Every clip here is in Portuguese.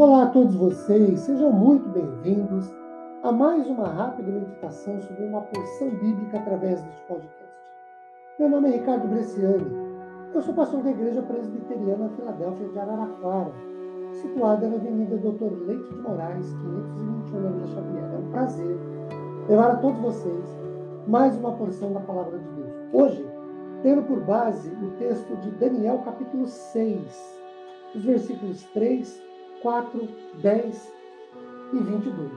Olá a todos vocês, sejam muito bem-vindos a mais uma rápida meditação sobre uma porção bíblica através deste podcast. Meu nome é Ricardo Bresciani, eu sou pastor da Igreja Presbiteriana Filadélfia de Araraquara, situada na Avenida Doutor Leite de Moraes, 521 na Vila Xavier. É um prazer levar a todos vocês mais uma porção da Palavra de Deus. Hoje, tendo por base o texto de Daniel, capítulo 6, os versículos 3 4, 10 e 22.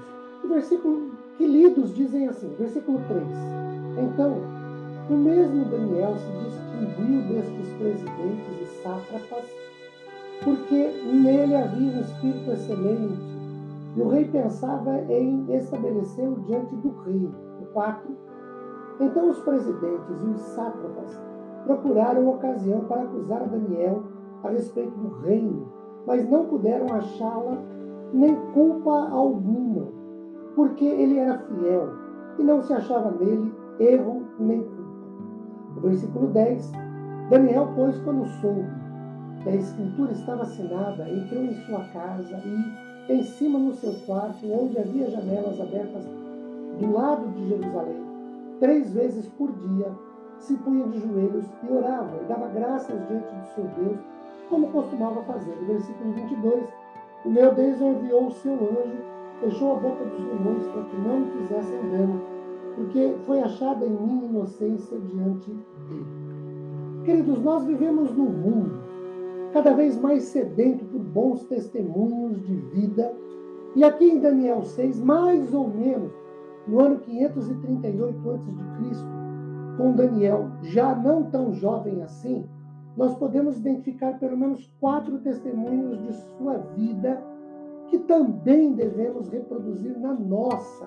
O versículo que lidos dizem assim, versículo 3. Então, o mesmo Daniel se distinguiu destes presidentes e sátrapas, porque nele havia um espírito excelente, e o rei pensava em estabelecê-lo diante do rei. O 4. Então os presidentes e os sátrapas procuraram ocasião para acusar Daniel a respeito do reino mas não puderam achá-la nem culpa alguma, porque ele era fiel e não se achava nele erro nem culpa. No versículo 10, Daniel, pois, quando soube que a escritura estava assinada, entrou em sua casa e, em cima no seu quarto, onde havia janelas abertas do lado de Jerusalém, três vezes por dia, se punha de joelhos e orava e dava graças diante do seu Deus como costumava fazer. No versículo 22, o meu Deus enviou o seu anjo, fechou a boca dos leões para que não me fizessem dano, porque foi achada em mim inocência diante dele. Queridos, nós vivemos num mundo cada vez mais sedento por bons testemunhos de vida. E aqui em Daniel 6, mais ou menos no ano 538 a.C., com Daniel já não tão jovem assim, nós podemos identificar pelo menos quatro testemunhos de sua vida que também devemos reproduzir na nossa,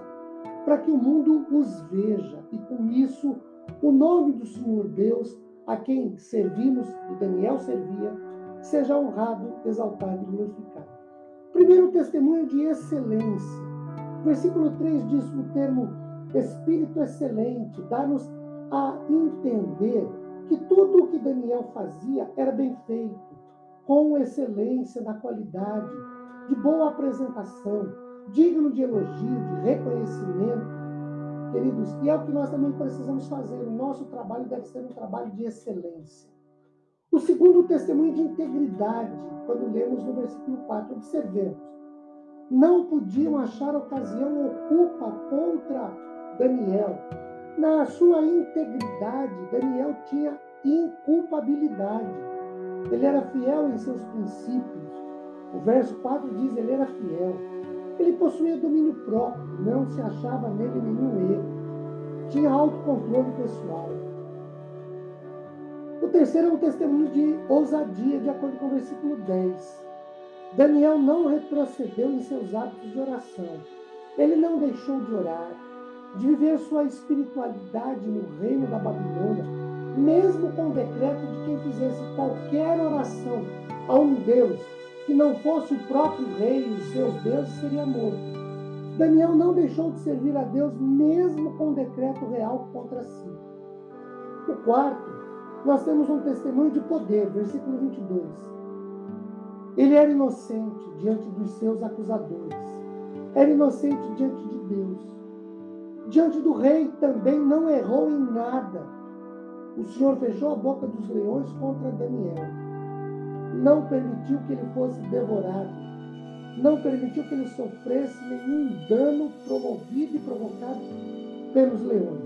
para que o mundo os veja e com isso o nome do Senhor Deus, a quem servimos e Daniel servia, seja honrado, exaltado e glorificado. Primeiro, testemunho de excelência. Versículo 3 diz o termo Espírito excelente, dá-nos a entender que tudo o que Daniel fazia era bem feito, com excelência na qualidade, de boa apresentação, digno de elogio, de reconhecimento. Queridos, e é o que nós também precisamos fazer. O nosso trabalho deve ser um trabalho de excelência. O segundo, testemunho de integridade, quando lemos no versículo 4, observemos. Não podiam achar ocasião ou culpa contra Daniel, na sua integridade, Daniel tinha inculpabilidade. Ele era fiel em seus princípios. O verso 4 diz: ele era fiel. Ele possuía domínio próprio, não se achava nele nenhum erro. Tinha autocontrole pessoal. O terceiro é um testemunho de ousadia, de acordo com o versículo 10. Daniel não retrocedeu em seus hábitos de oração. Ele não deixou de orar de viver sua espiritualidade no reino da Babilônia, mesmo com o decreto de quem fizesse qualquer oração a um Deus que não fosse o próprio rei e os seus deuses, seria morto. Daniel não deixou de servir a Deus, mesmo com o decreto real contra si. O quarto, nós temos um testemunho de poder, versículo 22. Ele era inocente diante dos seus acusadores, era inocente diante de Deus diante do rei também não errou em nada. O Senhor fechou a boca dos leões contra Daniel. Não permitiu que ele fosse devorado. Não permitiu que ele sofresse nenhum dano promovido e provocado pelos leões.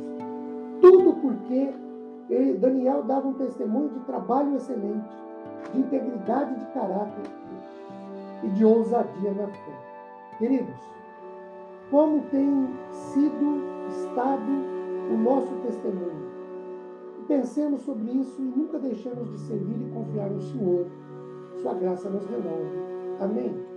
Tudo porque Daniel dava um testemunho de trabalho excelente, de integridade de caráter e de ousadia na fé. Queridos, como tem sido, estado o nosso testemunho. Pensemos sobre isso e nunca deixemos de servir e confiar no Senhor. Sua graça nos renove. Amém.